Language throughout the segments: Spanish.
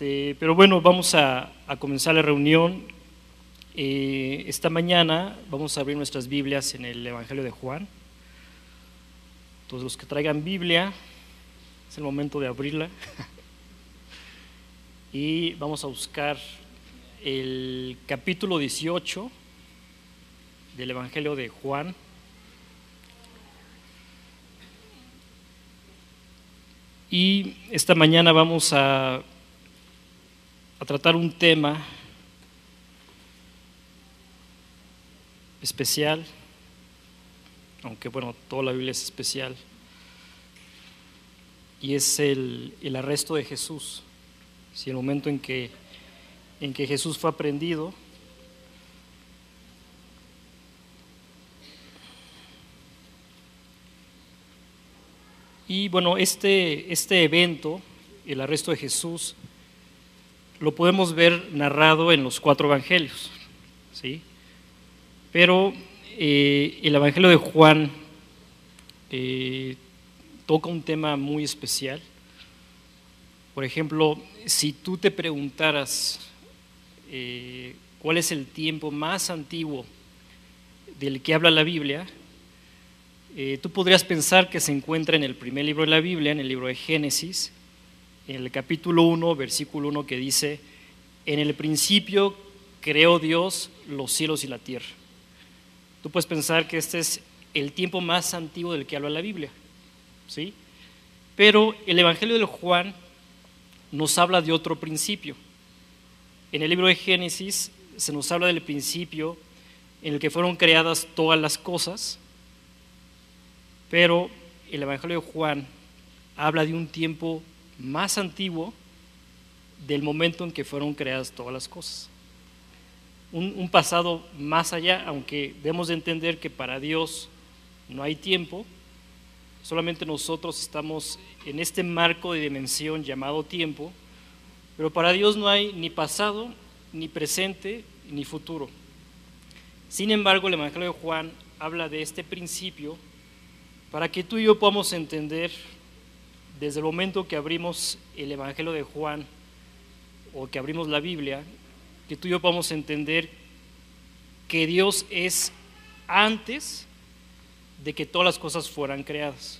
Este, pero bueno, vamos a, comenzar la reunión. Eh, esta mañana vamos a abrir nuestras Biblias en el Evangelio de Juan. Todos los que traigan Biblia, es el momento de abrirla. y vamos a buscar el capítulo 18 del Evangelio de Juan. Y esta mañana vamos a, a tratar un tema especial, aunque bueno, toda la Biblia es especial, y es el, el arresto de Jesús, si el momento en que, en que Jesús fue aprendido Y bueno, este, este evento, el arresto de Jesús, lo podemos ver narrado en los cuatro evangelios. ¿sí? Pero eh, el evangelio de Juan eh, toca un tema muy especial. Por ejemplo, si tú te preguntaras eh, cuál es el tiempo más antiguo del que habla la Biblia, tú podrías pensar que se encuentra en el primer libro de la Biblia, en el libro de Génesis, en el capítulo 1, versículo 1, que dice, en el principio creó Dios los cielos y la tierra. Tú puedes pensar que este es el tiempo más antiguo del que habla la Biblia, ¿sí? Pero el Evangelio de Juan nos habla de otro principio. En el libro de Génesis se nos habla del principio en el que fueron creadas todas las cosas, pero el Evangelio de Juan habla de un tiempo más antiguo del momento en que fueron creadas todas las cosas. Un, pasado más allá, aunque debemos de entender que para Dios no hay tiempo, solamente nosotros estamos en este marco de dimensión llamado tiempo, pero para Dios no hay ni pasado, ni presente, ni futuro. Sin embargo, el Evangelio de Juan habla de este principio para que tú y yo podamos entender desde el momento que abrimos el Evangelio de Juan o que abrimos la Biblia, que tú y yo podamos entender que Dios es antes de que todas las cosas fueran creadas.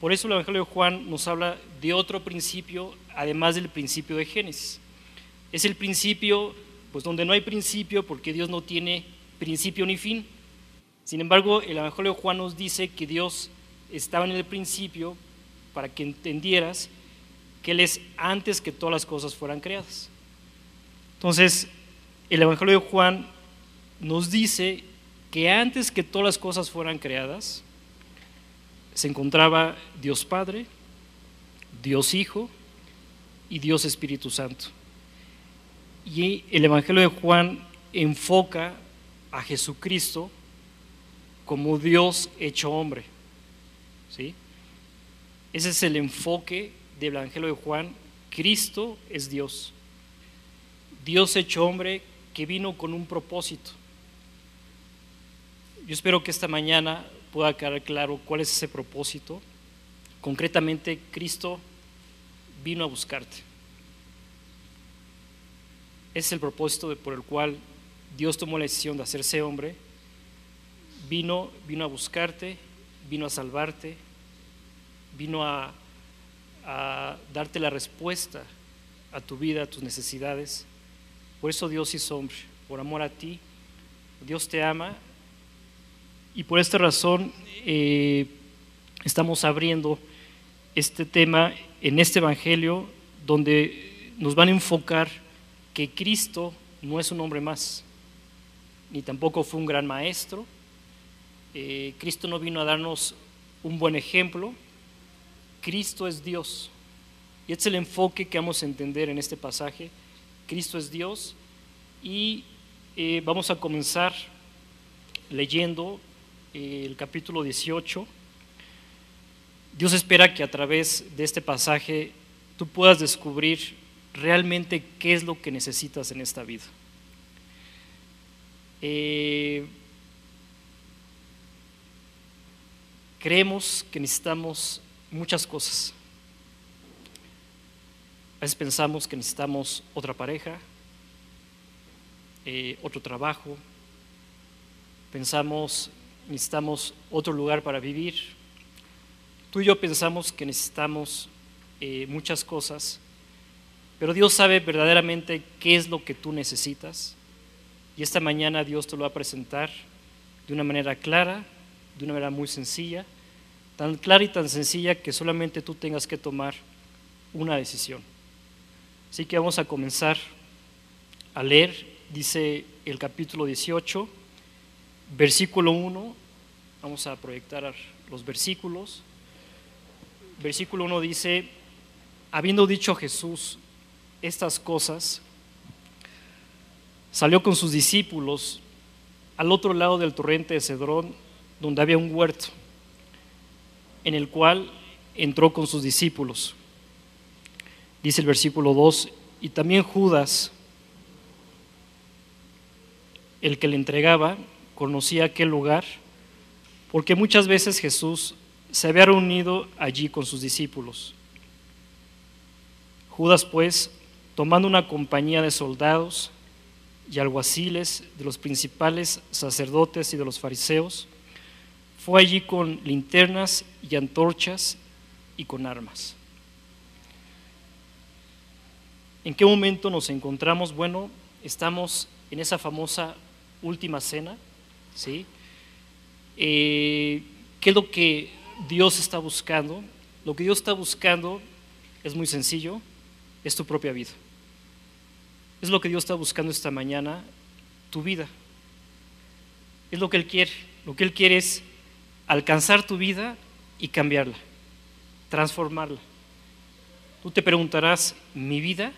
Por eso el Evangelio de Juan nos habla de otro principio, además del principio de Génesis. Es el principio, pues donde no hay principio, porque Dios no tiene principio ni fin. Sin embargo, el Evangelio de Juan nos dice que Dios estaba en el principio para que entendieras que Él es antes que todas las cosas fueran creadas. Entonces, el Evangelio de Juan nos dice que antes que todas las cosas fueran creadas, se encontraba Dios Padre, Dios Hijo y Dios Espíritu Santo. Y el Evangelio de Juan enfoca a Jesucristo como Dios hecho hombre. ¿sí? Ese es el enfoque del Evangelio de Juan. Cristo es Dios. Dios hecho hombre que vino con un propósito. Yo espero que esta mañana pueda quedar claro cuál es ese propósito. Concretamente, Cristo vino a buscarte. Ese es el propósito por el cual Dios tomó la decisión de hacerse hombre. Vino, vino a buscarte, vino a salvarte, vino a, darte la respuesta a tu vida, a tus necesidades. Por eso Dios hizo hombre, por amor a ti. Dios te ama y por esta razón eh, estamos abriendo este tema en este Evangelio donde nos van a enfocar que Cristo no es un hombre más, ni tampoco fue un gran maestro. Eh, Cristo no vino a darnos un buen ejemplo, Cristo es Dios. Y este es el enfoque que vamos a entender en este pasaje. Cristo es Dios y eh, vamos a comenzar leyendo eh, el capítulo 18. Dios espera que a través de este pasaje tú puedas descubrir realmente qué es lo que necesitas en esta vida. Eh, creemos que necesitamos muchas cosas. veces pensamos que necesitamos otra pareja, eh, otro trabajo, pensamos necesitamos otro lugar para vivir. Tú y yo pensamos que necesitamos eh, muchas cosas, pero Dios sabe verdaderamente qué es lo que tú necesitas. Y esta mañana Dios te lo va a presentar de una manera clara, de una manera muy sencilla, tan clara y tan sencilla que solamente tú tengas que tomar una decisión. Así que vamos a comenzar a leer, dice el capítulo 18, versículo 1, vamos a proyectar los versículos. Versículo 1 dice, habiendo dicho Jesús estas cosas, salió con sus discípulos al otro lado del torrente de Cedrón, donde había un huerto, en el cual entró con sus discípulos. Dice el versículo 2, y también Judas, el que le entregaba, conocía aquel lugar, porque muchas veces Jesús se había reunido allí con sus discípulos. Judas, pues, tomando una compañía de soldados y alguaciles de los principales sacerdotes y de los fariseos, fue allí con linternas y antorchas y con armas. ¿En qué momento nos encontramos? Bueno, estamos en esa famosa última cena, ¿sí? Eh, ¿Qué es lo que Dios está buscando? Lo que Dios está buscando es muy sencillo, es tu propia vida. Es lo que Dios está buscando esta mañana, tu vida. Es lo que Él quiere. Lo que Él quiere es alcanzar tu vida y cambiarla, transformarla. Tú te preguntarás, ¿mi vida?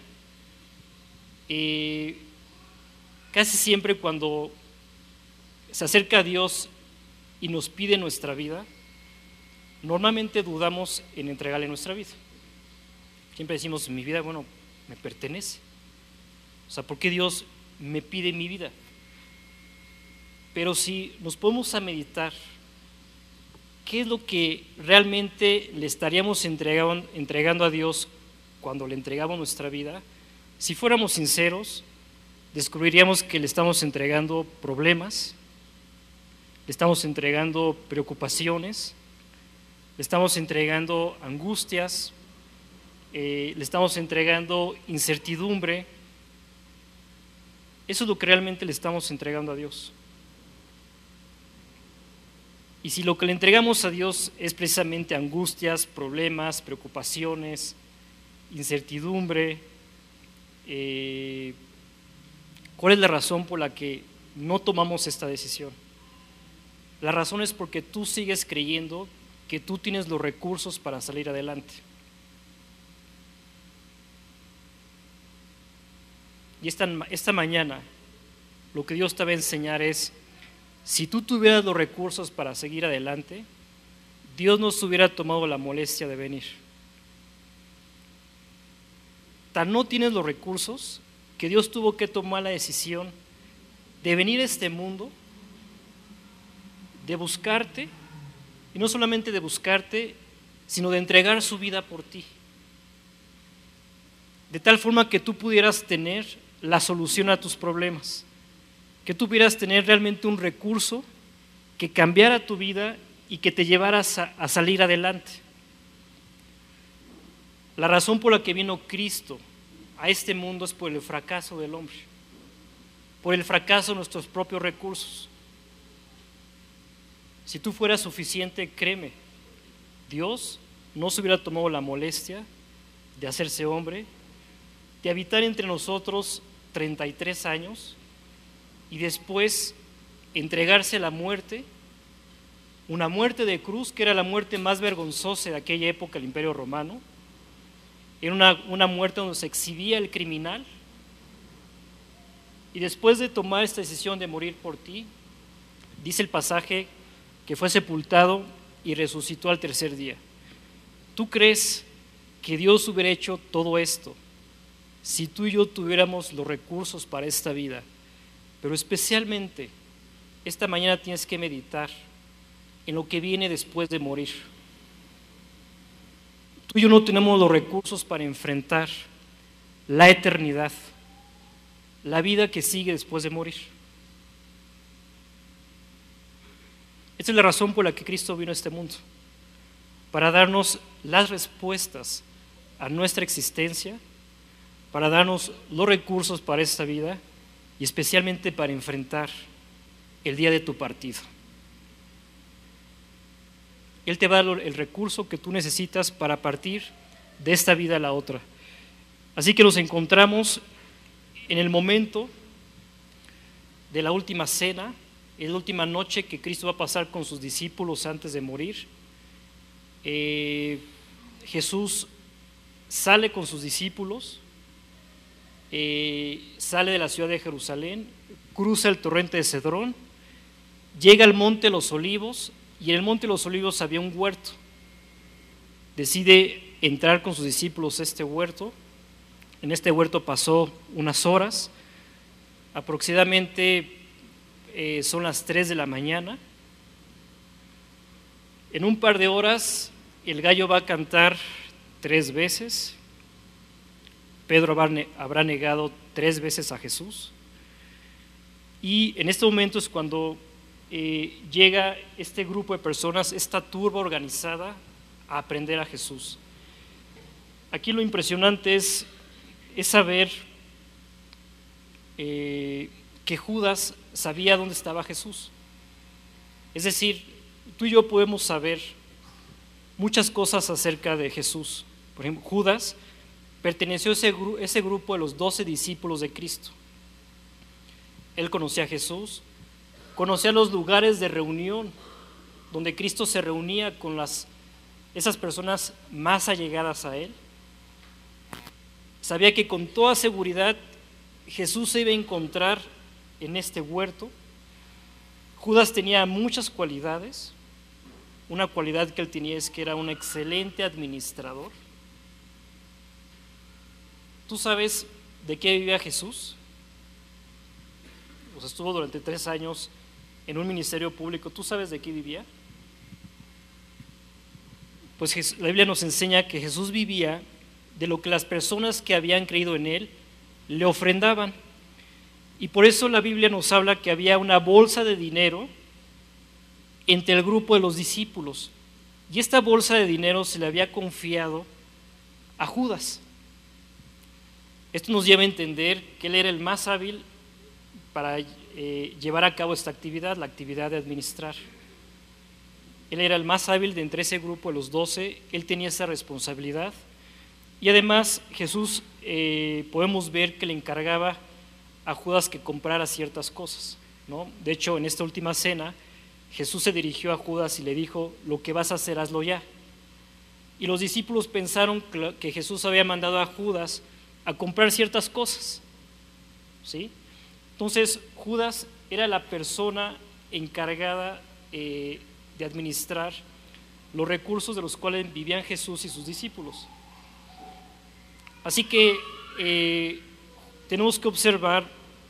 Eh, casi siempre cuando se acerca a Dios y nos pide nuestra vida, normalmente dudamos en entregarle nuestra vida. Siempre decimos, mi vida, bueno, me pertenece. O sea, ¿por qué Dios me pide mi vida? Pero si nos podemos a meditar, ¿qué es lo que realmente le estaríamos entregando, a Dios cuando le entregamos nuestra vida? Si fuéramos sinceros, descubriríamos que le estamos entregando problemas, le estamos entregando preocupaciones, le estamos entregando angustias, eh, le estamos entregando incertidumbre, eso es lo que realmente le estamos entregando a Dios. Y si lo que le entregamos a Dios es precisamente angustias, problemas, preocupaciones, incertidumbre, eh, ¿cuál es la razón por la que no tomamos esta decisión? La razón es porque tú sigues creyendo que tú tienes los recursos para salir adelante. Y esta, esta mañana lo que Dios te va a enseñar es, si tú tuvieras los recursos para seguir adelante, Dios no se hubiera tomado la molestia de venir. Tan no tienes los recursos que Dios tuvo que tomar la decisión de venir a este mundo, de buscarte, y no solamente de buscarte, sino de entregar su vida por ti. De tal forma que tú pudieras tener la solución a tus problemas, que tú pudieras tener realmente un recurso que cambiara tu vida y que te llevara a, salir adelante. La razón por la que vino Cristo a este mundo es por el fracaso del hombre, por el fracaso de nuestros propios recursos. Si tú fueras suficiente, créeme, Dios no se hubiera tomado la molestia de hacerse hombre de habitar entre nosotros 33 años y después entregarse a la muerte, una muerte de cruz que era la muerte más vergonzosa de aquella época del Imperio Romano, era una, una muerte donde se exhibía el criminal, y después de tomar esta decisión de morir por ti, dice el pasaje que fue sepultado y resucitó al tercer día. ¿Tú crees que Dios hubiera hecho todo esto si tú y yo tuviéramos los recursos para esta vida, pero especialmente esta mañana tienes que meditar en lo que viene después de morir. Tú y yo no tenemos los recursos para enfrentar la eternidad, la vida que sigue después de morir. Esta es la razón por la que Cristo vino a este mundo, para darnos las respuestas a nuestra existencia, para darnos los recursos para esta vida y especialmente para enfrentar el día de tu partido. Él te va a dar el recurso que tú necesitas para partir de esta vida a la otra. Así que nos encontramos en el momento de la última cena, en la última noche que Cristo va a pasar con sus discípulos antes de morir. Eh, Jesús sale con sus discípulos, eh, sale de la ciudad de Jerusalén, cruza el torrente de Cedrón, llega al monte los olivos y en el monte los olivos había un huerto. Decide entrar con sus discípulos a este huerto. En este huerto pasó unas horas, aproximadamente eh, son las 3 de la mañana. En un par de horas el gallo va a cantar tres veces. Pedro habrá negado tres veces a Jesús. Y en este momento es cuando eh, llega este grupo de personas, esta turba organizada, a aprender a Jesús. Aquí lo impresionante es, saber eh, que Judas sabía dónde estaba Jesús. Es decir, tú y yo podemos saber muchas cosas acerca de Jesús. Por ejemplo, Judas perteneció ese, ese grupo de los doce discípulos de Cristo. Él conocía a Jesús, conocía los lugares de reunión donde Cristo se reunía con las, esas personas más allegadas a Él. Sabía que con toda seguridad Jesús se iba a encontrar en este huerto. Judas tenía muchas cualidades. Una cualidad que él tenía es que era un excelente administrador. ¿Tú sabes de qué vivía Jesús? Pues estuvo durante tres años en un ministerio público, ¿tú sabes de qué vivía? Pues la Biblia nos enseña que Jesús vivía de lo que las personas que habían creído en Él le ofrendaban. Y por eso la Biblia nos habla que había una bolsa de dinero entre el grupo de los discípulos. Y esta bolsa de dinero se le había confiado a Judas. Esto nos lleva a entender que él era el más hábil para eh, llevar a cabo esta actividad, la actividad de administrar. Él era el más hábil de entre ese grupo de los doce, él tenía esa responsabilidad. Y además Jesús eh, podemos ver que le encargaba a Judas que comprara ciertas cosas. ¿no? De hecho, en esta última cena, Jesús se dirigió a Judas y le dijo, lo que vas a hacer, hazlo ya. Y los discípulos pensaron que Jesús había mandado a Judas a comprar ciertas cosas. ¿sí? Entonces, Judas era la persona encargada eh, de administrar los recursos de los cuales vivían Jesús y sus discípulos. Así que eh, tenemos que observar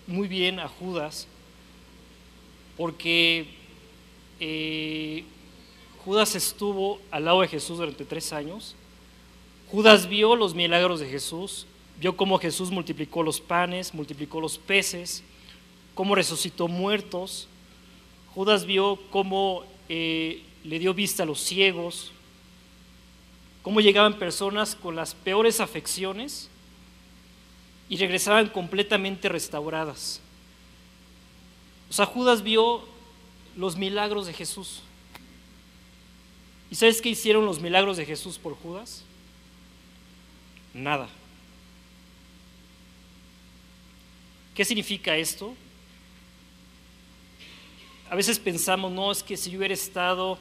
muy bien a Judas, porque eh, Judas estuvo al lado de Jesús durante tres años. Judas vio los milagros de Jesús, vio cómo Jesús multiplicó los panes, multiplicó los peces, cómo resucitó muertos. Judas vio cómo eh, le dio vista a los ciegos, cómo llegaban personas con las peores afecciones y regresaban completamente restauradas. O sea, Judas vio los milagros de Jesús. ¿Y sabes qué hicieron los milagros de Jesús por Judas? Nada. ¿Qué significa esto? a veces pensamos, no, es que si yo hubiera estado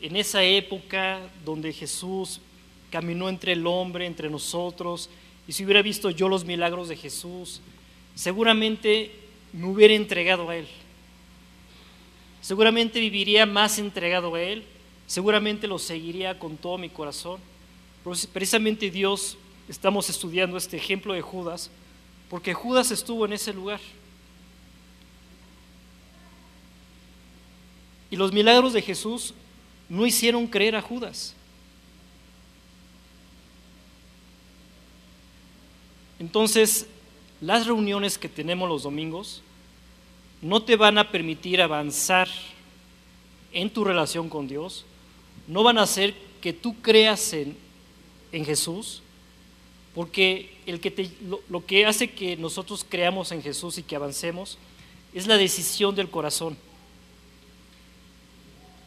en esa época donde Jesús caminó entre el hombre, entre nosotros, y si hubiera visto yo los milagros de Jesús, seguramente me hubiera entregado a Él. Seguramente viviría más entregado a Él, seguramente lo seguiría con todo mi corazón. Precisamente Dios, estamos estudiando este ejemplo de Judas, porque Judas estuvo en ese lugar. Y los milagros de Jesús no hicieron creer a Judas. Entonces, las reuniones que tenemos los domingos no te van a permitir avanzar en tu relación con Dios, no van a hacer que tú creas en, en Jesús, porque el que te, lo, lo que hace que nosotros creamos en Jesús y que avancemos es la decisión del corazón.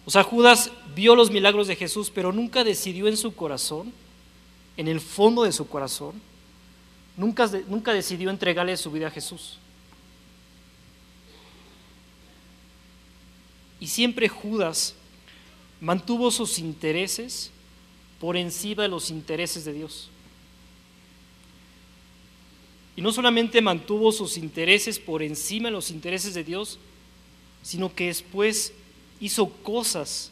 O sea, Judas vio los milagros de Jesús, pero nunca decidió en su corazón, en el fondo de su corazón, nunca, nunca decidió entregarle su vida a Jesús. Y siempre Judas mantuvo sus intereses por encima de los intereses de Dios. Y no solamente mantuvo sus intereses por encima de los intereses de Dios, sino que después hizo cosas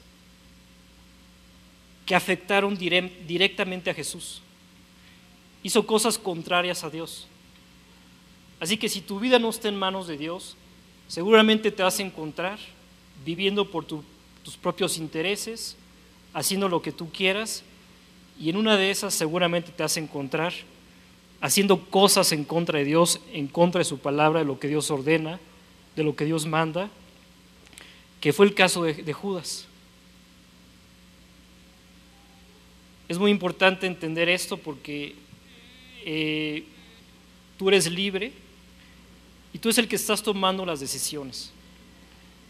que afectaron directamente a Jesús. Hizo cosas contrarias a Dios. Así que si tu vida no está en manos de Dios, seguramente te vas a encontrar viviendo por tus propios intereses, haciendo lo que tú quieras, y en una de esas seguramente te vas a encontrar haciendo cosas en contra de Dios, en contra de su palabra, de lo que Dios ordena, de lo que Dios manda, que fue el caso de, Judas. Es muy importante entender esto porque eh, tú eres libre y tú eres el que estás tomando las decisiones.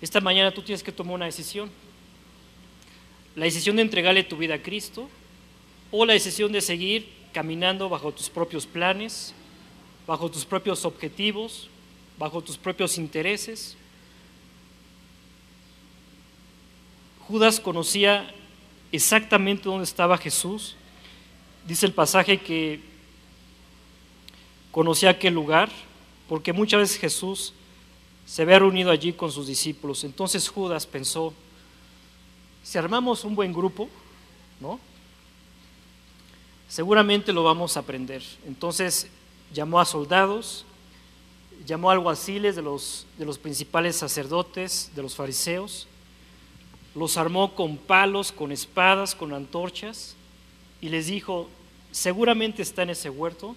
Esta mañana tú tienes que tomar una decisión. La decisión de entregarle tu vida a Cristo o la decisión de seguir caminando bajo tus propios planes, bajo tus propios objetivos, bajo tus propios intereses. Judas conocía exactamente dónde estaba Jesús. Dice el pasaje que conocía aquel lugar, porque muchas veces Jesús se había reunido allí con sus discípulos. Entonces Judas pensó, si armamos un buen grupo, ¿no? Seguramente lo vamos a aprender. Entonces llamó a soldados, llamó a alguaciles de los, de los principales sacerdotes, de los fariseos, los armó con palos, con espadas, con antorchas, y les dijo, seguramente está en ese huerto,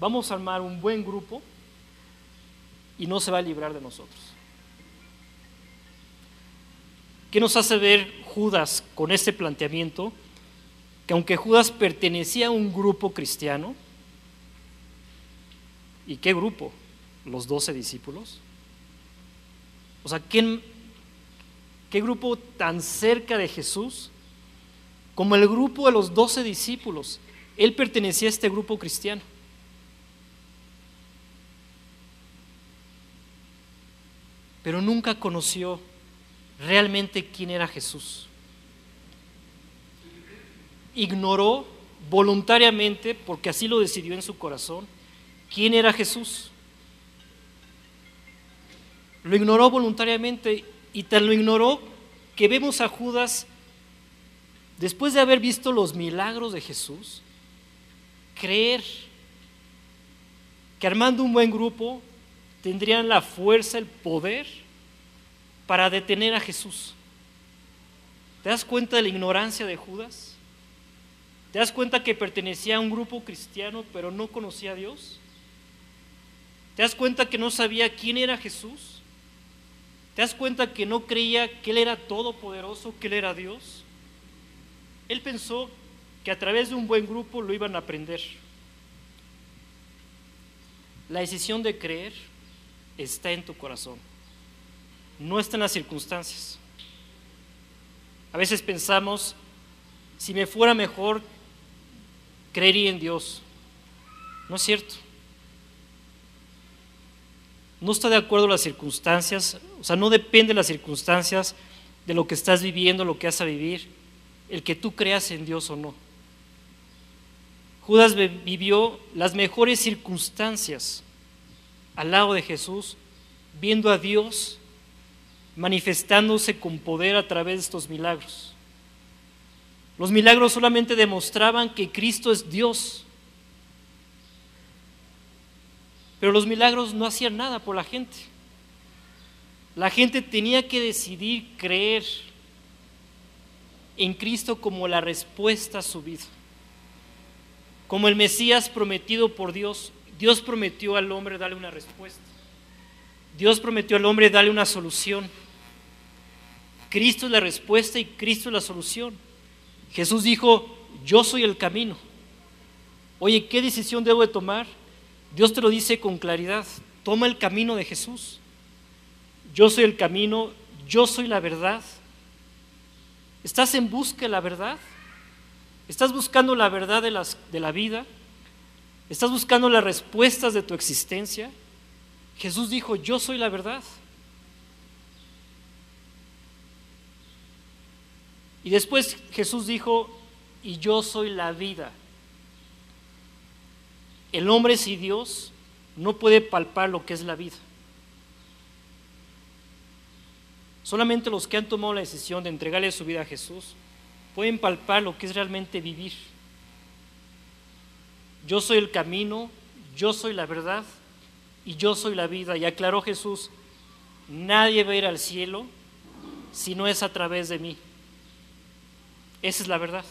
vamos a armar un buen grupo y no se va a librar de nosotros. ¿Qué nos hace ver Judas con este planteamiento? Que aunque Judas pertenecía a un grupo cristiano, ¿y qué grupo? Los doce discípulos. O sea, ¿qué, ¿qué grupo tan cerca de Jesús como el grupo de los doce discípulos? Él pertenecía a este grupo cristiano. pero nunca conoció realmente quién era Jesús. Ignoró voluntariamente, porque así lo decidió en su corazón, quién era Jesús. Lo ignoró voluntariamente y tal lo ignoró que vemos a Judas, después de haber visto los milagros de Jesús, creer que armando un buen grupo tendrían la fuerza, el poder para detener a Jesús. ¿Te das cuenta de la ignorancia de Judas? ¿Te das cuenta que pertenecía a un grupo cristiano pero no conocía a Dios? ¿Te das cuenta que no sabía quién era Jesús? ¿Te das cuenta que no creía que Él era todopoderoso, que Él era Dios? Él pensó que a través de un buen grupo lo iban a aprender. La decisión de creer está en tu corazón, no está en las circunstancias. A veces pensamos, si me fuera mejor, creería en Dios. No es cierto. No está de acuerdo las circunstancias, o sea, no depende de las circunstancias de lo que estás viviendo, lo que vas a vivir, el que tú creas en Dios o no. Judas vivió las mejores circunstancias al lado de Jesús, viendo a Dios manifestándose con poder a través de estos milagros. Los milagros solamente demostraban que Cristo es Dios. Pero los milagros no hacían nada por la gente. La gente tenía que decidir creer en Cristo como la respuesta a su vida, como el Mesías prometido por Dios Dios prometió al hombre darle una respuesta. Dios prometió al hombre darle una solución. Cristo es la respuesta y Cristo es la solución. Jesús dijo, yo soy el camino. Oye, ¿qué decisión debo de tomar? Dios te lo dice con claridad. Toma el camino de Jesús. Yo soy el camino, yo soy la verdad. ¿Estás en busca de la verdad? ¿Estás buscando la verdad de, las, de la vida? ¿Estás buscando las respuestas de tu existencia? Jesús dijo, yo soy la verdad. Y después Jesús dijo, y yo soy la vida. El hombre sin Dios no puede palpar lo que es la vida. Solamente los que han tomado la decisión de entregarle su vida a Jesús pueden palpar lo que es realmente vivir. Yo soy el camino, yo soy la verdad y yo soy la vida. Y aclaró Jesús, nadie va a ir al cielo si no es a través de mí. Esa es la verdad.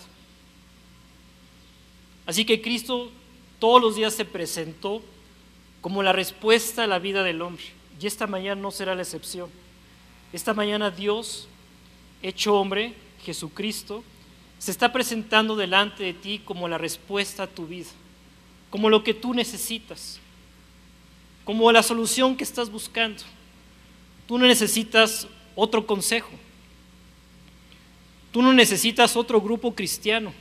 Así que Cristo todos los días se presentó como la respuesta a la vida del hombre. Y esta mañana no será la excepción. Esta mañana Dios, hecho hombre, Jesucristo, se está presentando delante de ti como la respuesta a tu vida, como lo que tú necesitas, como la solución que estás buscando. Tú no necesitas otro consejo. Tú no necesitas otro grupo cristiano.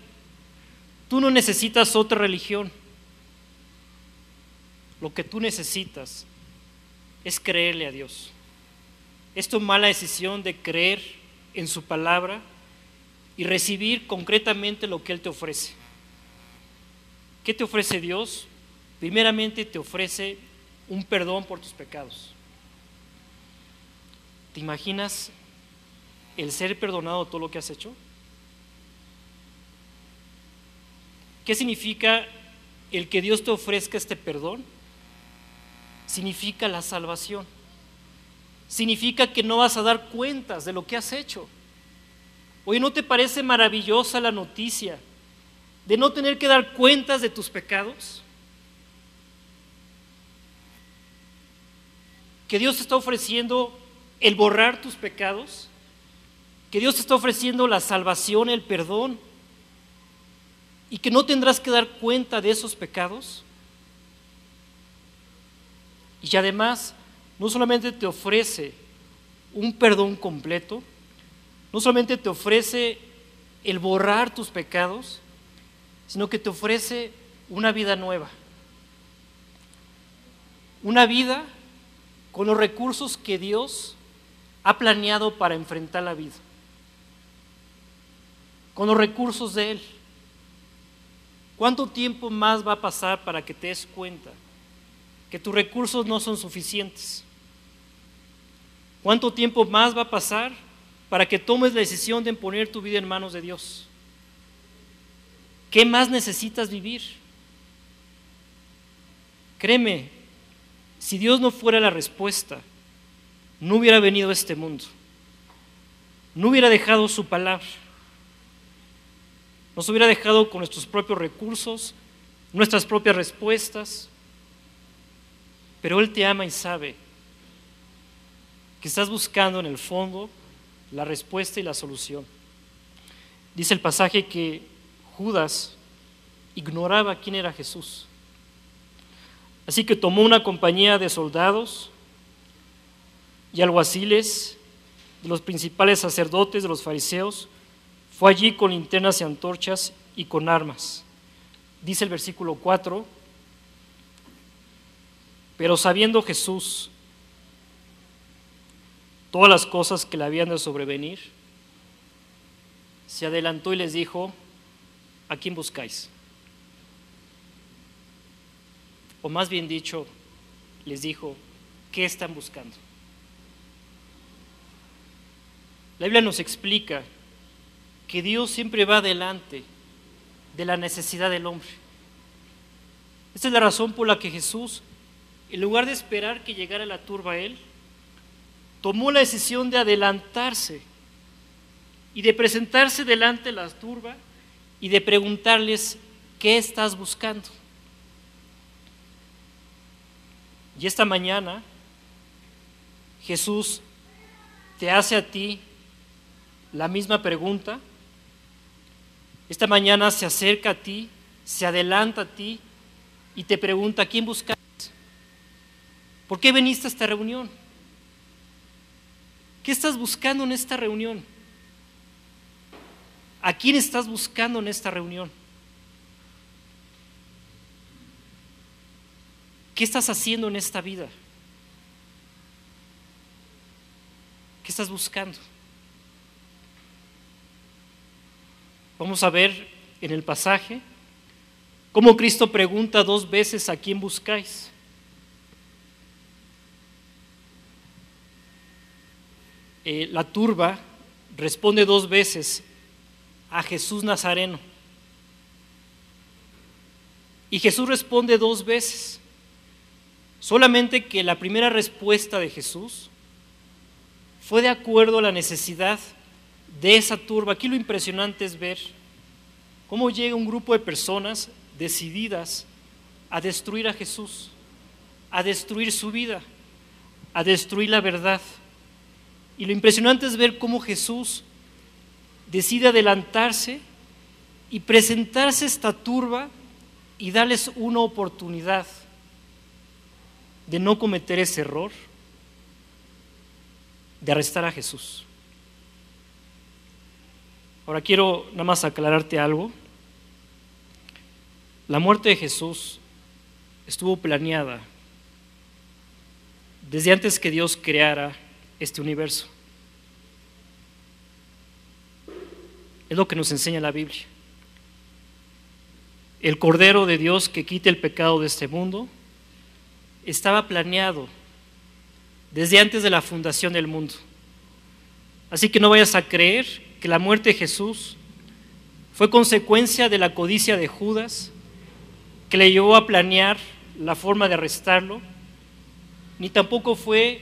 Tú no necesitas otra religión. Lo que tú necesitas es creerle a Dios. Es tomar la decisión de creer en su palabra y recibir concretamente lo que Él te ofrece. ¿Qué te ofrece Dios? Primeramente te ofrece un perdón por tus pecados. ¿Te imaginas el ser perdonado todo lo que has hecho? ¿Qué significa el que Dios te ofrezca este perdón? Significa la salvación. Significa que no vas a dar cuentas de lo que has hecho. Hoy ¿no te parece maravillosa la noticia de no tener que dar cuentas de tus pecados? Que Dios te está ofreciendo el borrar tus pecados, que Dios te está ofreciendo la salvación, el perdón, y que no tendrás que dar cuenta de esos pecados. Y además, no solamente te ofrece un perdón completo, no solamente te ofrece el borrar tus pecados, sino que te ofrece una vida nueva. Una vida con los recursos que Dios ha planeado para enfrentar la vida. Con los recursos de Él. ¿Cuánto tiempo más va a pasar para que te des cuenta que tus recursos no son suficientes? ¿Cuánto tiempo más va a pasar para que tomes la decisión de poner tu vida en manos de Dios? ¿Qué más necesitas vivir? Créeme, si Dios no fuera la respuesta, no hubiera venido a este mundo, no hubiera dejado su palabra nos hubiera dejado con nuestros propios recursos, nuestras propias respuestas. Pero Él te ama y sabe que estás buscando en el fondo la respuesta y la solución. Dice el pasaje que Judas ignoraba quién era Jesús. Así que tomó una compañía de soldados y alguaciles, de los principales sacerdotes, de los fariseos, fue allí con linternas y antorchas y con armas. Dice el versículo 4, pero sabiendo Jesús todas las cosas que le habían de sobrevenir, se adelantó y les dijo, ¿a quién buscáis? O más bien dicho, les dijo, ¿qué están buscando? La Biblia nos explica que Dios siempre va delante de la necesidad del hombre. Esta es la razón por la que Jesús, en lugar de esperar que llegara la turba a él, tomó la decisión de adelantarse y de presentarse delante de la turba y de preguntarles, ¿qué estás buscando? Y esta mañana Jesús te hace a ti la misma pregunta. Esta mañana se acerca a ti, se adelanta a ti y te pregunta, ¿a quién buscas? ¿Por qué veniste a esta reunión? ¿Qué estás buscando en esta reunión? ¿A quién estás buscando en esta reunión? ¿Qué estás haciendo en esta vida? ¿Qué estás buscando? Vamos a ver en el pasaje cómo Cristo pregunta dos veces a quién buscáis. Eh, la turba responde dos veces a Jesús Nazareno. Y Jesús responde dos veces. Solamente que la primera respuesta de Jesús fue de acuerdo a la necesidad de esa turba. Aquí lo impresionante es ver cómo llega un grupo de personas decididas a destruir a Jesús, a destruir su vida, a destruir la verdad. Y lo impresionante es ver cómo Jesús decide adelantarse y presentarse a esta turba y darles una oportunidad de no cometer ese error, de arrestar a Jesús. Ahora quiero nada más aclararte algo. La muerte de Jesús estuvo planeada desde antes que Dios creara este universo. Es lo que nos enseña la Biblia. El Cordero de Dios que quite el pecado de este mundo estaba planeado desde antes de la fundación del mundo. Así que no vayas a creer que la muerte de Jesús fue consecuencia de la codicia de Judas, que le llevó a planear la forma de arrestarlo, ni tampoco fue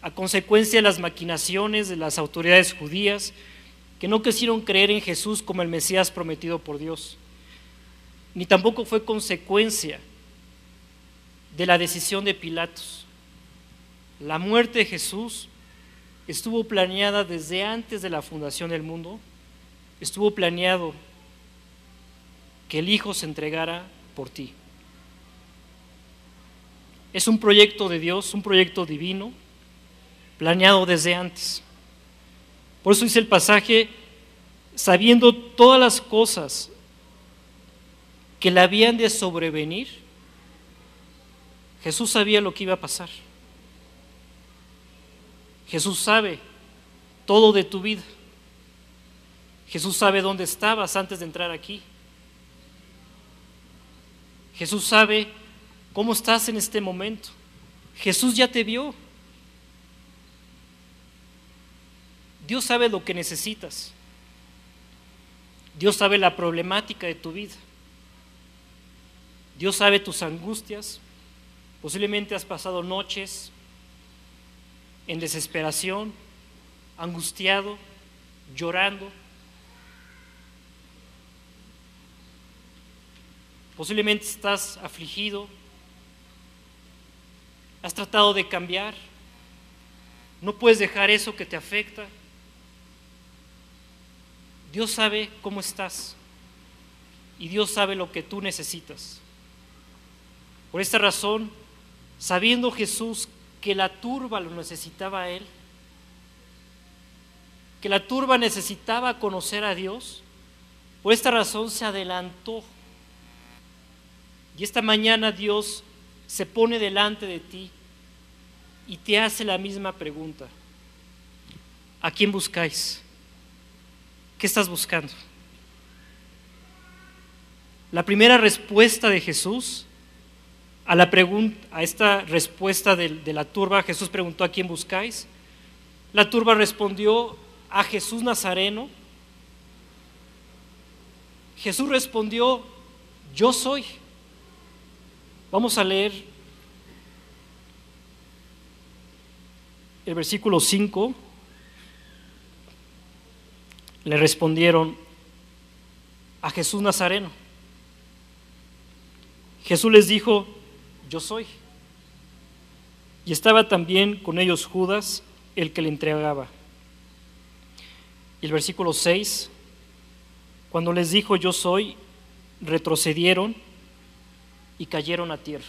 a consecuencia de las maquinaciones de las autoridades judías que no quisieron creer en Jesús como el Mesías prometido por Dios, ni tampoco fue consecuencia de la decisión de Pilatos. La muerte de Jesús estuvo planeada desde antes de la fundación del mundo, estuvo planeado que el Hijo se entregara por ti. Es un proyecto de Dios, un proyecto divino planeado desde antes. Por eso dice el pasaje, sabiendo todas las cosas que le habían de sobrevenir, Jesús sabía lo que iba a pasar. Jesús sabe todo de tu vida. Jesús sabe dónde estabas antes de entrar aquí. Jesús sabe cómo estás en este momento. Jesús ya te vio. Dios sabe lo que necesitas. Dios sabe la problemática de tu vida. Dios sabe tus angustias. Posiblemente has pasado noches en desesperación, angustiado, llorando. Posiblemente estás afligido. Has tratado de cambiar. No puedes dejar eso que te afecta. Dios sabe cómo estás y Dios sabe lo que tú necesitas. Por esta razón, sabiendo Jesús que la turba lo necesitaba a Él, que la turba necesitaba conocer a Dios, por esta razón se adelantó. Y esta mañana Dios se pone delante de ti y te hace la misma pregunta. ¿A quién buscáis? ¿Qué estás buscando? La primera respuesta de Jesús a, la a esta respuesta de, de la turba, Jesús preguntó a quién buscáis. La turba respondió a Jesús Nazareno. Jesús respondió, yo soy. Vamos a leer el versículo 5 le respondieron a Jesús Nazareno. Jesús les dijo, yo soy. Y estaba también con ellos Judas, el que le entregaba. Y el versículo 6, cuando les dijo yo soy, retrocedieron y cayeron a tierra.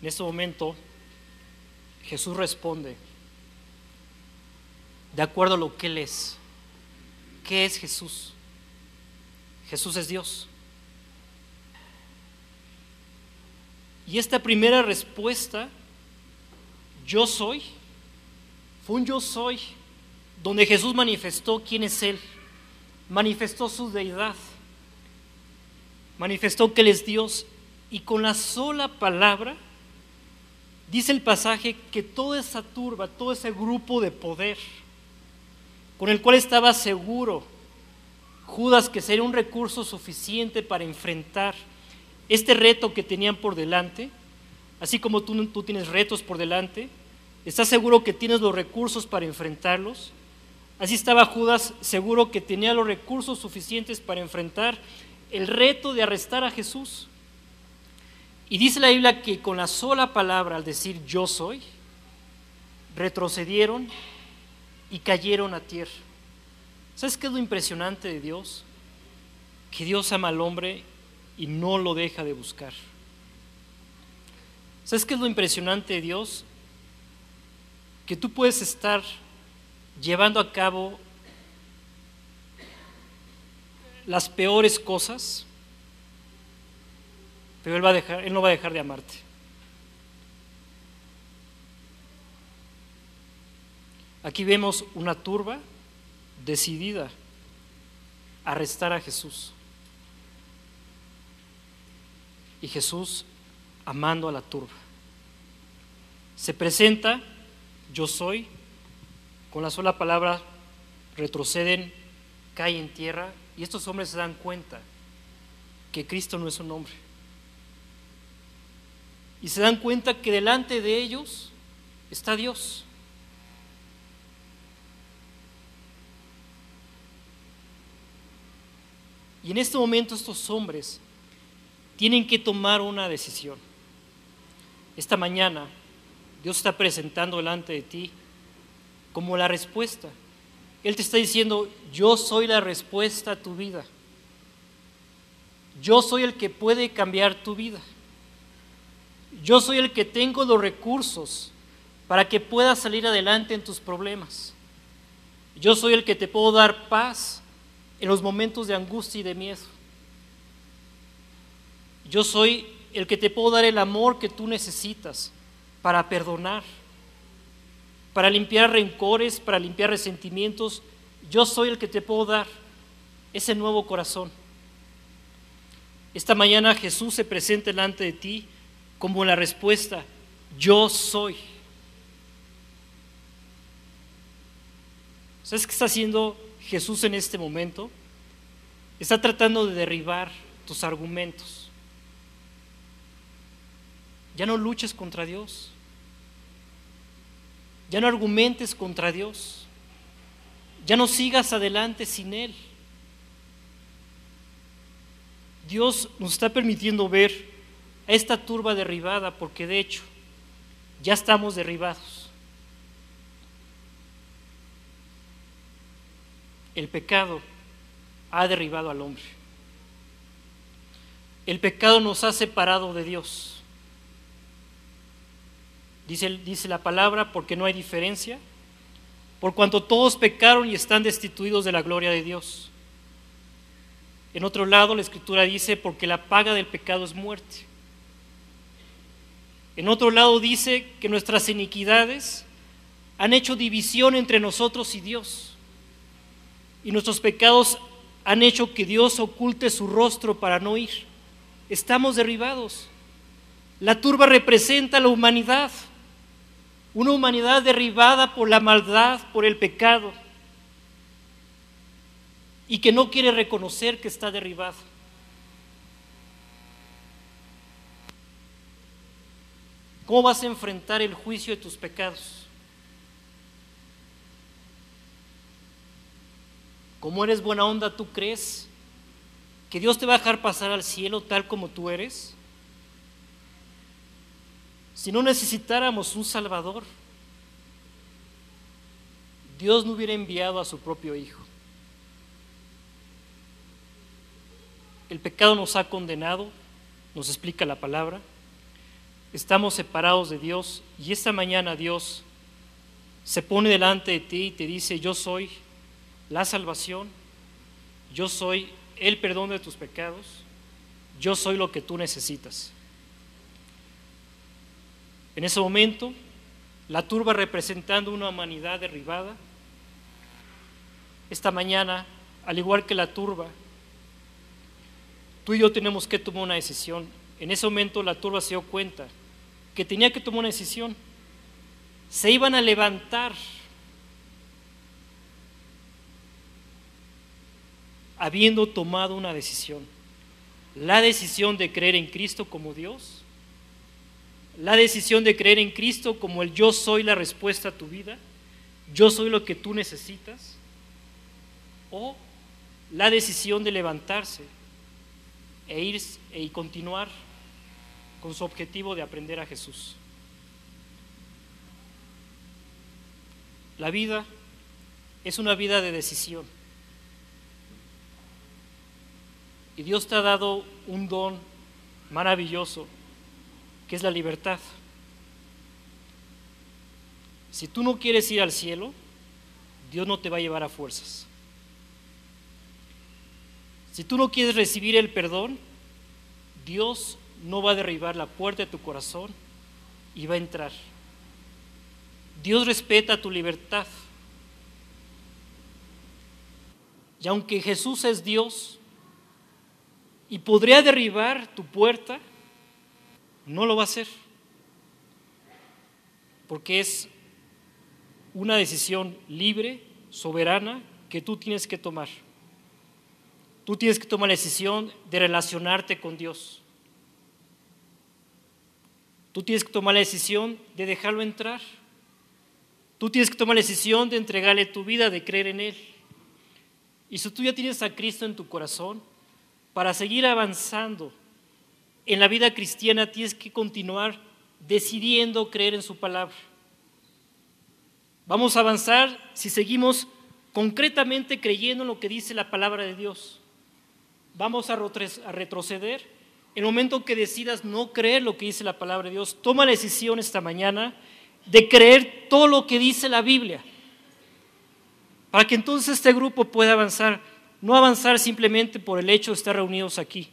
En este momento, Jesús responde de acuerdo a lo que Él es. ¿Qué es Jesús? Jesús es Dios. Y esta primera respuesta, yo soy, fue un yo soy, donde Jesús manifestó quién es Él, manifestó su deidad, manifestó que Él es Dios y con la sola palabra, dice el pasaje que toda esa turba, todo ese grupo de poder, con el cual estaba seguro Judas que sería un recurso suficiente para enfrentar este reto que tenían por delante, así como tú, tú tienes retos por delante, estás seguro que tienes los recursos para enfrentarlos. Así estaba Judas seguro que tenía los recursos suficientes para enfrentar el reto de arrestar a Jesús. Y dice la Biblia que con la sola palabra, al decir yo soy, retrocedieron y cayeron a tierra. ¿Sabes qué es lo impresionante de Dios? Que Dios ama al hombre y no lo deja de buscar. ¿Sabes qué es lo impresionante de Dios? Que tú puedes estar llevando a cabo las peores cosas, pero Él, él no va a dejar de amarte. Aquí vemos una turba decidida a arrestar a Jesús. Y Jesús amando a la turba. Se presenta, yo soy, con la sola palabra retroceden, caen en tierra y estos hombres se dan cuenta que Cristo no es un hombre. Y se dan cuenta que delante de ellos está Dios. Y en este momento estos hombres tienen que tomar una decisión. Esta mañana Dios está presentando delante de ti como la respuesta. Él te está diciendo, yo soy la respuesta a tu vida. Yo soy el que puede cambiar tu vida. Yo soy el que tengo los recursos para que puedas salir adelante en tus problemas. Yo soy el que te puedo dar paz en los momentos de angustia y de miedo. Yo soy el que te puedo dar el amor que tú necesitas para perdonar, para limpiar rencores, para limpiar resentimientos. Yo soy el que te puedo dar ese nuevo corazón. Esta mañana Jesús se presenta delante de ti como la respuesta, yo soy. ¿Sabes qué está haciendo Jesús en este momento? Está tratando de derribar tus argumentos. Ya no luches contra Dios. Ya no argumentes contra Dios. Ya no sigas adelante sin Él. Dios nos está permitiendo ver esta turba derribada porque de hecho ya estamos derribados. El pecado ha derribado al hombre. El pecado nos ha separado de Dios. Dice, dice, la palabra, porque no hay diferencia, por cuanto todos pecaron y están destituidos de la gloria de Dios. En otro lado, la escritura dice, porque la paga del pecado es muerte. En otro lado dice que nuestras iniquidades han hecho división entre nosotros y Dios. Y nuestros pecados han hecho que Dios oculte su rostro para no ir. Estamos derribados. La turba representa la humanidad, una humanidad derribada por la maldad, por el pecado, y que no quiere reconocer que está derribada. ¿Cómo vas a enfrentar el juicio de tus pecados? Como eres buena onda, ¿tú crees que Dios te va a dejar pasar al cielo tal como tú eres? Si no necesitáramos un Salvador, Dios no hubiera enviado a su propio Hijo. El pecado nos ha condenado, nos explica la palabra. Estamos separados de Dios y esta mañana Dios se pone delante de ti y te dice, yo soy la salvación, yo soy el perdón de tus pecados, yo soy lo que tú necesitas. En ese momento, la turba representando una humanidad derribada, esta mañana, al igual que la turba, tú y yo tenemos que tomar una decisión. En ese momento la turba se dio cuenta que tenía que tomar una decisión. Se iban a levantar habiendo tomado una decisión. La decisión de creer en Cristo como Dios. La decisión de creer en Cristo como el yo soy la respuesta a tu vida. Yo soy lo que tú necesitas. O la decisión de levantarse e ir y continuar con su objetivo de aprender a Jesús. La vida es una vida de decisión. Y Dios te ha dado un don maravilloso, que es la libertad. Si tú no quieres ir al cielo, Dios no te va a llevar a fuerzas. Si tú no quieres recibir el perdón, Dios no va a derribar la puerta de tu corazón y va a entrar. Dios respeta tu libertad. Y aunque Jesús es Dios, y podría derribar tu puerta, no lo va a hacer. Porque es una decisión libre, soberana, que tú tienes que tomar. Tú tienes que tomar la decisión de relacionarte con Dios. Tú tienes que tomar la decisión de dejarlo entrar. Tú tienes que tomar la decisión de entregarle tu vida, de creer en Él. Y si tú ya tienes a Cristo en tu corazón, para seguir avanzando en la vida cristiana tienes que continuar decidiendo creer en su palabra. Vamos a avanzar si seguimos concretamente creyendo en lo que dice la palabra de Dios. Vamos a retroceder. En el momento que decidas no creer lo que dice la palabra de Dios, toma la decisión esta mañana de creer todo lo que dice la Biblia. Para que entonces este grupo pueda avanzar no avanzar simplemente por el hecho de estar reunidos aquí.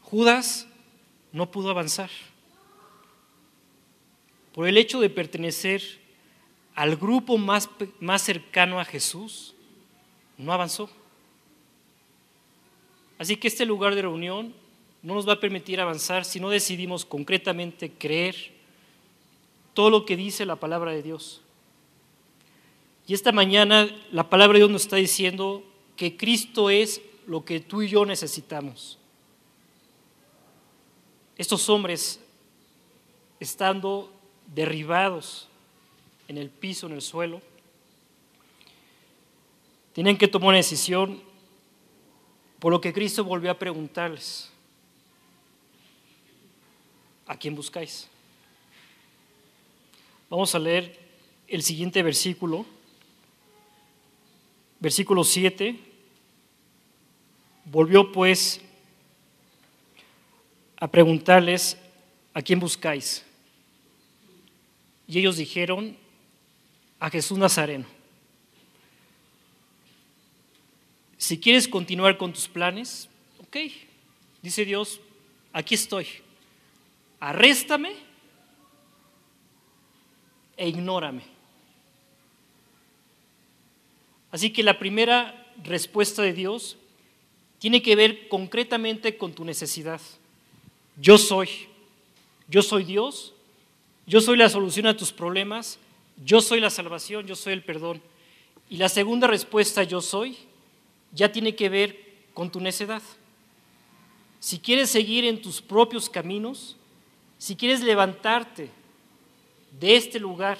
Judas no pudo avanzar por el hecho de pertenecer al grupo más, más cercano a Jesús, no avanzó. Así que este lugar de reunión no nos va a permitir avanzar si no decidimos concretamente creer todo lo que dice la palabra de Dios. Y esta mañana la palabra de Dios nos está diciendo que Cristo es lo que tú y yo necesitamos. Estos hombres, estando derribados en el piso, en el suelo, tienen que tomar una decisión, por lo que Cristo volvió a preguntarles, ¿a quién buscáis? Vamos a leer el siguiente versículo Versículo 7. Volvió pues a preguntarles, ¿a quién buscáis? Y ellos dijeron, a Jesús Nazareno. Si quieres continuar con tus planes, ok, dice Dios, aquí estoy. Arréstame e ignórame. Así que la primera respuesta de Dios tiene que ver concretamente con tu necesidad. Yo soy. Yo soy Dios. Yo soy la solución a tus problemas. Yo soy la salvación. Yo soy el perdón. Y la segunda respuesta, yo soy, ya tiene que ver con tu necedad. Si quieres seguir en tus propios caminos, Si quieres levantarte de este lugar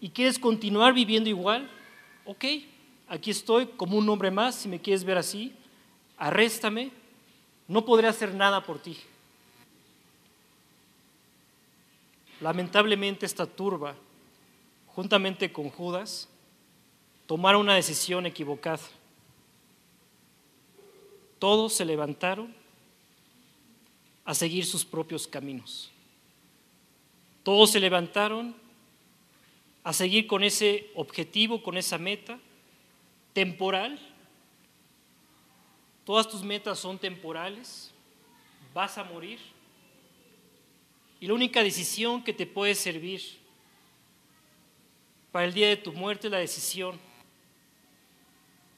y quieres continuar viviendo igual, ok, aquí estoy como un hombre más, si me quieres ver así, arréstame, no podré hacer nada por ti. Lamentablemente esta turba, juntamente con Judas, tomaron una decisión equivocada. Todos se levantaron a seguir sus propios caminos. Todos se levantaron a seguir con ese objetivo, con esa meta temporal. Todas tus metas son temporales, vas a morir. Y la única decisión que te puede servir para el día de tu muerte es la decisión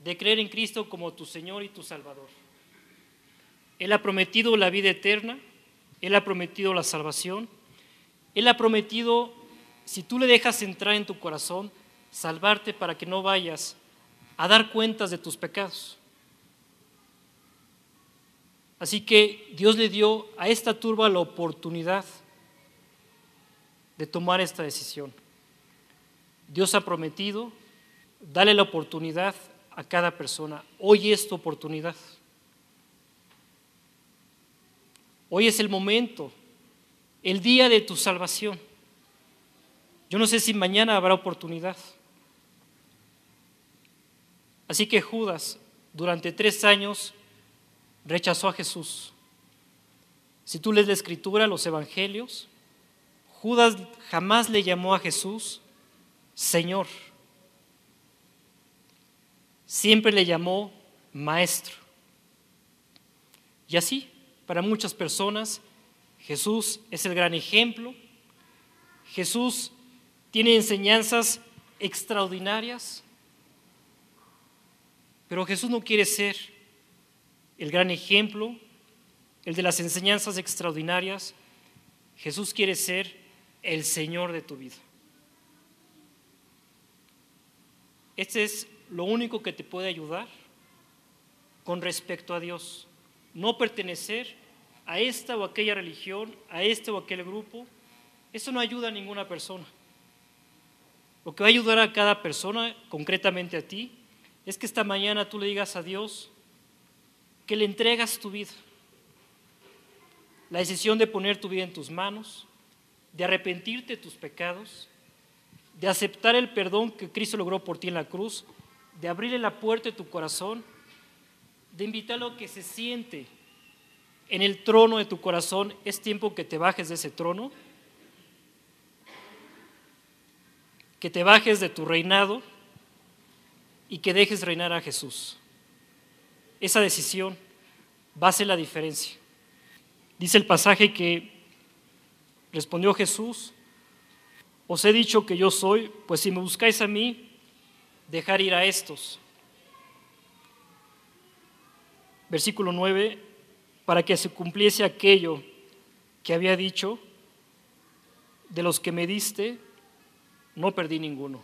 de creer en Cristo como tu Señor y tu Salvador. Él ha prometido la vida eterna, Él ha prometido la salvación, Él ha prometido, si tú le dejas entrar en tu corazón, salvarte para que no vayas a dar cuentas de tus pecados. Así que Dios le dio a esta turba la oportunidad de tomar esta decisión. Dios ha prometido, dale la oportunidad a cada persona. Hoy es tu oportunidad. Hoy es el momento, el día de tu salvación. Yo no sé si mañana habrá oportunidad. Así que Judas durante tres años rechazó a Jesús. Si tú lees la escritura, los evangelios, Judas jamás le llamó a Jesús Señor. Siempre le llamó Maestro. Y así, para muchas personas, Jesús es el gran ejemplo. Jesús tiene enseñanzas extraordinarias, pero Jesús no quiere ser el gran ejemplo, el de las enseñanzas extraordinarias. Jesús quiere ser el Señor de tu vida. Este es lo único que te puede ayudar con respecto a Dios no pertenecer a esta o aquella religión, a este o aquel grupo, eso no ayuda a ninguna persona. Lo que va a ayudar a cada persona, concretamente a ti, es que esta mañana tú le digas a Dios que le entregas tu vida. La decisión de poner tu vida en tus manos, de arrepentirte de tus pecados, de aceptar el perdón que Cristo logró por ti en la cruz, de abrirle la puerta de tu corazón de invitarlo que se siente en el trono de tu corazón. Es tiempo que te bajes de ese trono, que te bajes de tu reinado y que dejes reinar a Jesús. Esa decisión va a ser la diferencia. Dice el pasaje que respondió Jesús, os he dicho que yo soy, pues si me buscáis a mí, dejar ir a estos. Versículo 9, para que se cumpliese aquello que había dicho, de los que me diste, no perdí ninguno.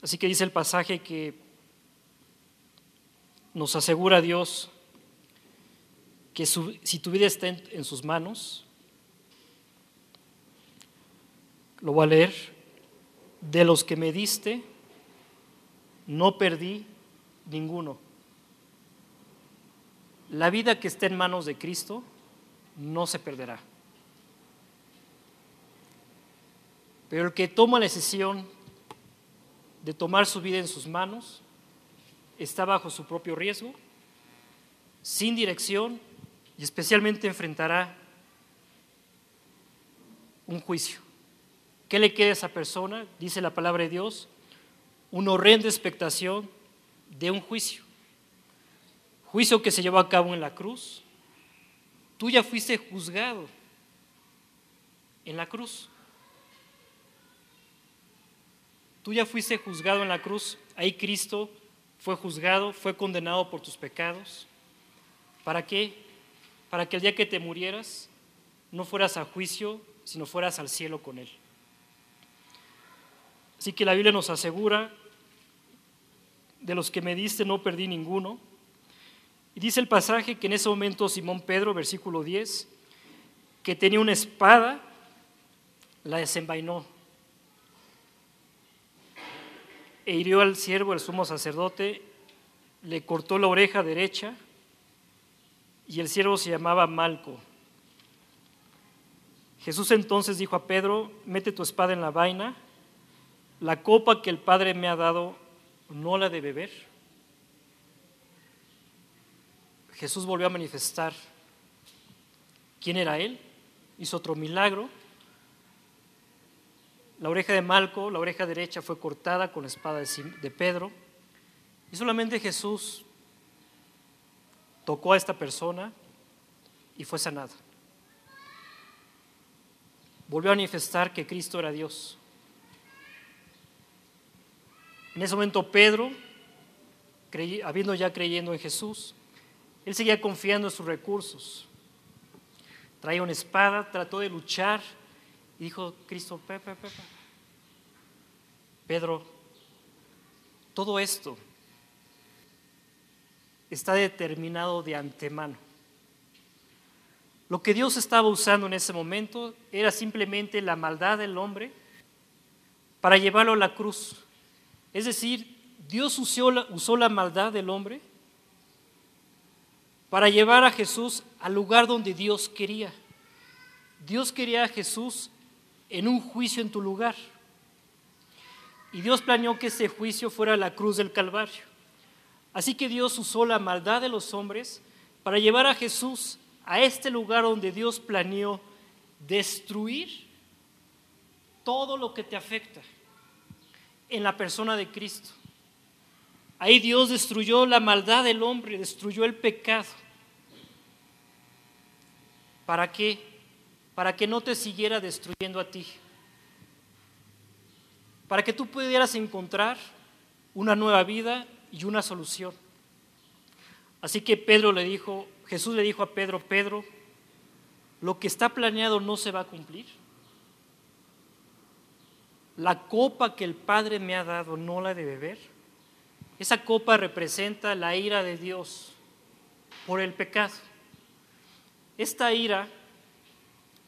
Así que dice el pasaje que nos asegura Dios que si tu vida está en, en sus manos, lo voy a leer, de los que me diste, no perdí ninguno. La vida que está en manos de Cristo no se perderá. Pero el que toma la decisión de tomar su vida en sus manos está bajo su propio riesgo, sin dirección y especialmente enfrentará un juicio. ¿Qué le queda a esa persona? Dice la palabra de Dios, una horrenda expectación de un juicio juicio que se llevó a cabo en la cruz, tú ya fuiste juzgado en la cruz. Tú ya fuiste juzgado en la cruz. Ahí Cristo fue juzgado, fue condenado por tus pecados. ¿Para qué? Para que el día que te murieras no fueras a juicio, sino fueras al cielo con Él. Así que la Biblia nos asegura, de los que me diste no perdí ninguno. Y dice el pasaje que en ese momento Simón Pedro, versículo 10, que tenía una espada, la desenvainó e hirió al siervo, el sumo sacerdote, le cortó la oreja derecha y el siervo se llamaba Malco. Jesús entonces dijo a Pedro, mete tu espada en la vaina, la copa que el Padre me ha dado, no la de beber. Jesús volvió a manifestar quién era Él, hizo otro milagro. La oreja de Malco, la oreja derecha, fue cortada con la espada de Pedro. Y solamente Jesús tocó a esta persona y fue sanada. Volvió a manifestar que Cristo era Dios. En ese momento Pedro, habiendo ya creyendo en Jesús, él seguía confiando en sus recursos. Traía una espada, trató de luchar y dijo, Cristo, Pepe, Pepe. Pedro, todo esto está determinado de antemano. Lo que Dios estaba usando en ese momento era simplemente la maldad del hombre para llevarlo a la cruz. Es decir, Dios usó la maldad del hombre para llevar a Jesús al lugar donde Dios quería. Dios quería a Jesús en un juicio en tu lugar. Y Dios planeó que ese juicio fuera la cruz del Calvario. Así que Dios usó la maldad de los hombres para llevar a Jesús a este lugar donde Dios planeó destruir todo lo que te afecta en la persona de Cristo. Ahí Dios destruyó la maldad del hombre, destruyó el pecado. ¿Para qué? Para que no te siguiera destruyendo a ti. Para que tú pudieras encontrar una nueva vida y una solución. Así que Pedro le dijo, Jesús le dijo a Pedro, Pedro, lo que está planeado no se va a cumplir. La copa que el Padre me ha dado no la de beber. Esa copa representa la ira de Dios por el pecado. Esta ira,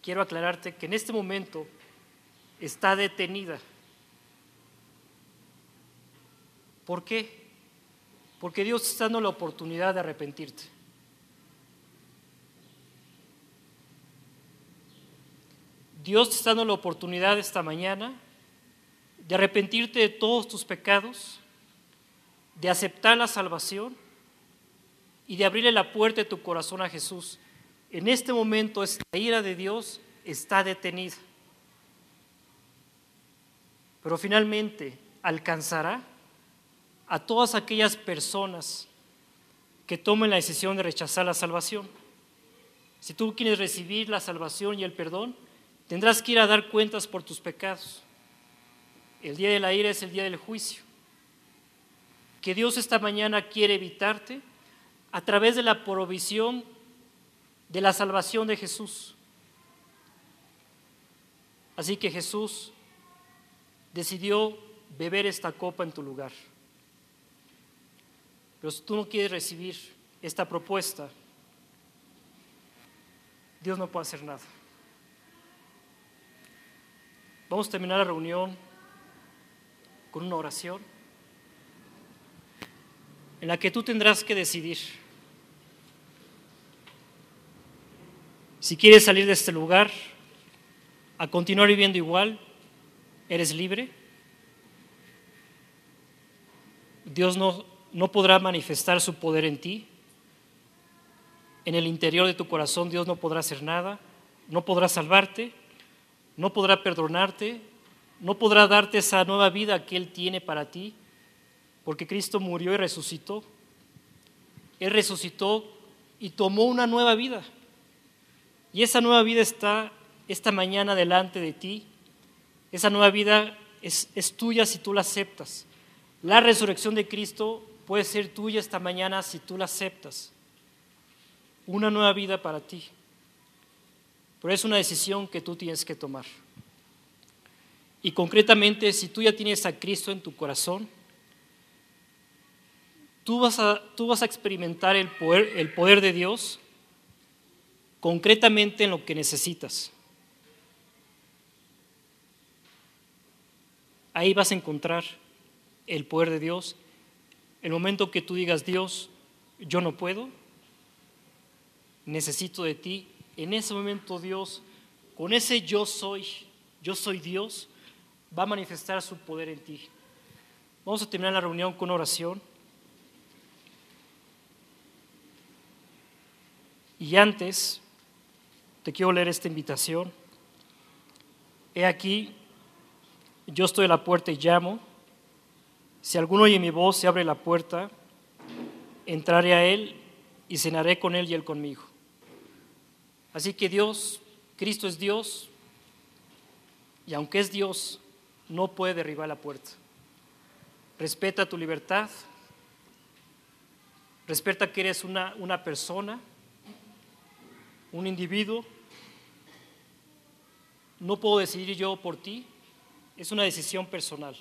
quiero aclararte que en este momento está detenida. ¿Por qué? Porque Dios está dando la oportunidad de arrepentirte. Dios te está dando la oportunidad esta mañana de arrepentirte de todos tus pecados, de aceptar la salvación y de abrirle la puerta de tu corazón a Jesús. En este momento esta ira de Dios está detenida. Pero finalmente alcanzará a todas aquellas personas que tomen la decisión de rechazar la salvación. Si tú quieres recibir la salvación y el perdón, tendrás que ir a dar cuentas por tus pecados. El día de la ira es el día del juicio. Que Dios esta mañana quiere evitarte a través de la provisión de la salvación de Jesús. Así que Jesús decidió beber esta copa en tu lugar. Pero si tú no quieres recibir esta propuesta, Dios no puede hacer nada. Vamos a terminar la reunión con una oración en la que tú tendrás que decidir. Si quieres salir de este lugar a continuar viviendo igual, eres libre. Dios no no podrá manifestar su poder en ti. En el interior de tu corazón Dios no podrá hacer nada, no podrá salvarte, no podrá perdonarte, no podrá darte esa nueva vida que Él tiene para ti, porque Cristo murió y resucitó. Él resucitó y tomó una nueva vida. Y esa nueva vida está esta mañana delante de ti. Esa nueva vida es, es tuya si tú la aceptas. La resurrección de Cristo puede ser tuya esta mañana si tú la aceptas. Una nueva vida para ti. Pero es una decisión que tú tienes que tomar. Y concretamente, si tú ya tienes a Cristo en tu corazón, tú vas a, experimentar el poder, el poder de Dios concretamente en lo que necesitas. Ahí vas a encontrar el poder de Dios. El momento que tú digas, Dios, yo no puedo, necesito de ti, en ese momento Dios, con ese yo soy, yo soy Dios, va a manifestar su poder en ti. Vamos a terminar la reunión con oración. Y antes, te quiero leer esta invitación. He aquí, yo estoy a la puerta y llamo. Si alguno oye mi voz, se abre la puerta, entraré a él y cenaré con él y él conmigo. Así que Dios, Cristo es Dios, y aunque es Dios, no puede derribar la puerta. Respeta tu libertad, respeta que eres una, una persona, un individuo. No puedo decidir yo por ti, es una decisión personal.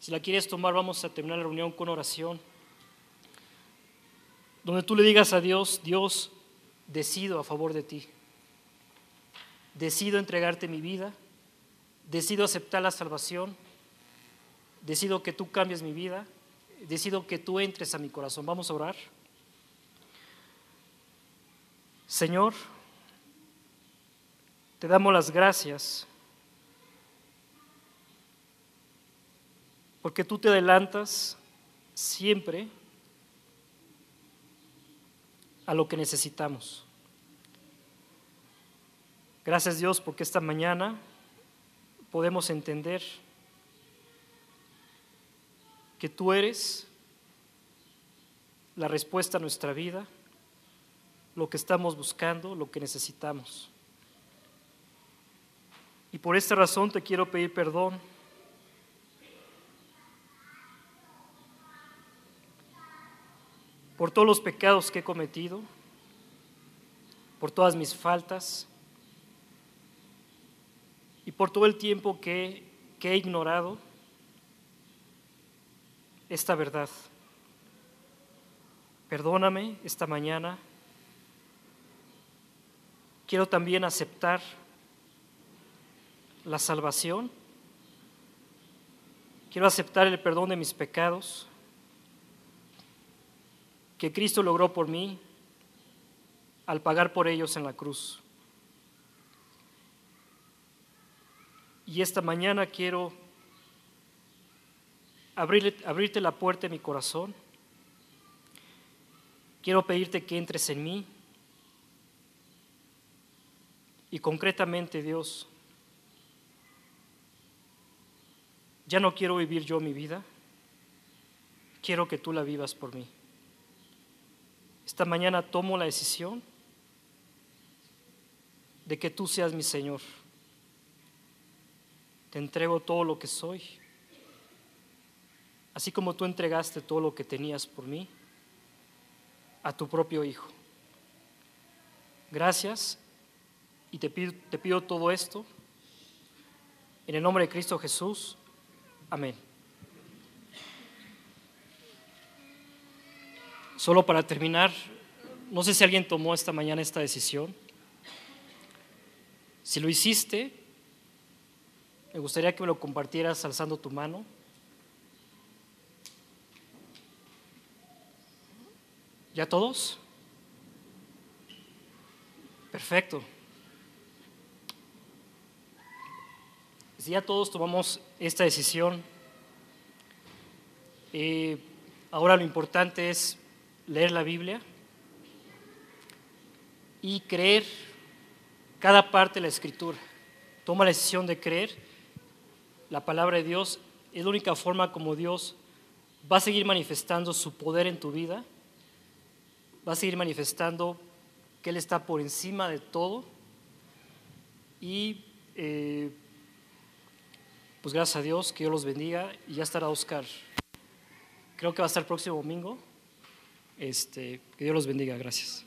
Si la quieres tomar, vamos a terminar la reunión con oración, donde tú le digas a Dios, Dios, decido a favor de ti. Decido entregarte mi vida, decido aceptar la salvación, decido que tú cambies mi vida, decido que tú entres a mi corazón. Vamos a orar. Señor, te damos las gracias porque tú te adelantas siempre a lo que necesitamos. Gracias Dios porque esta mañana podemos entender que tú eres la respuesta a nuestra vida, lo que estamos buscando, lo que necesitamos. Y por esta razón te quiero pedir perdón por todos los pecados que he cometido, por todas mis faltas y por todo el tiempo que, he ignorado esta verdad. Perdóname esta mañana. Quiero también aceptar la salvación. Quiero aceptar el perdón de mis pecados que Cristo logró por mí al pagar por ellos en la cruz. Y esta mañana quiero abrirte la puerta de mi corazón. Quiero pedirte que entres en mí. Y concretamente, Dios, ya no quiero vivir yo mi vida, quiero que tú la vivas por mí. Esta mañana tomo la decisión de que tú seas mi Señor. Te entrego todo lo que soy, así como tú entregaste todo lo que tenías por mí a tu propio Hijo. Gracias y te pido, te pido todo esto en el nombre de Cristo Jesús. Amén. Solo para terminar, no sé si alguien tomó esta mañana esta decisión. Si lo hiciste, me gustaría que me lo compartieras alzando tu mano. ¿Ya todos? Perfecto. Si ya todos tomamos esta decisión, eh, ahora lo importante es leer la Biblia y creer cada parte de la escritura. Toma la decisión de creer la palabra de Dios. Es la única forma como Dios va a seguir manifestando su poder en tu vida. Va a seguir manifestando que Él está por encima de todo. Y eh, pues gracias a Dios, que Dios los bendiga. Y ya estará Oscar. Creo que va a estar el próximo domingo. Este, que Dios los bendiga. Gracias.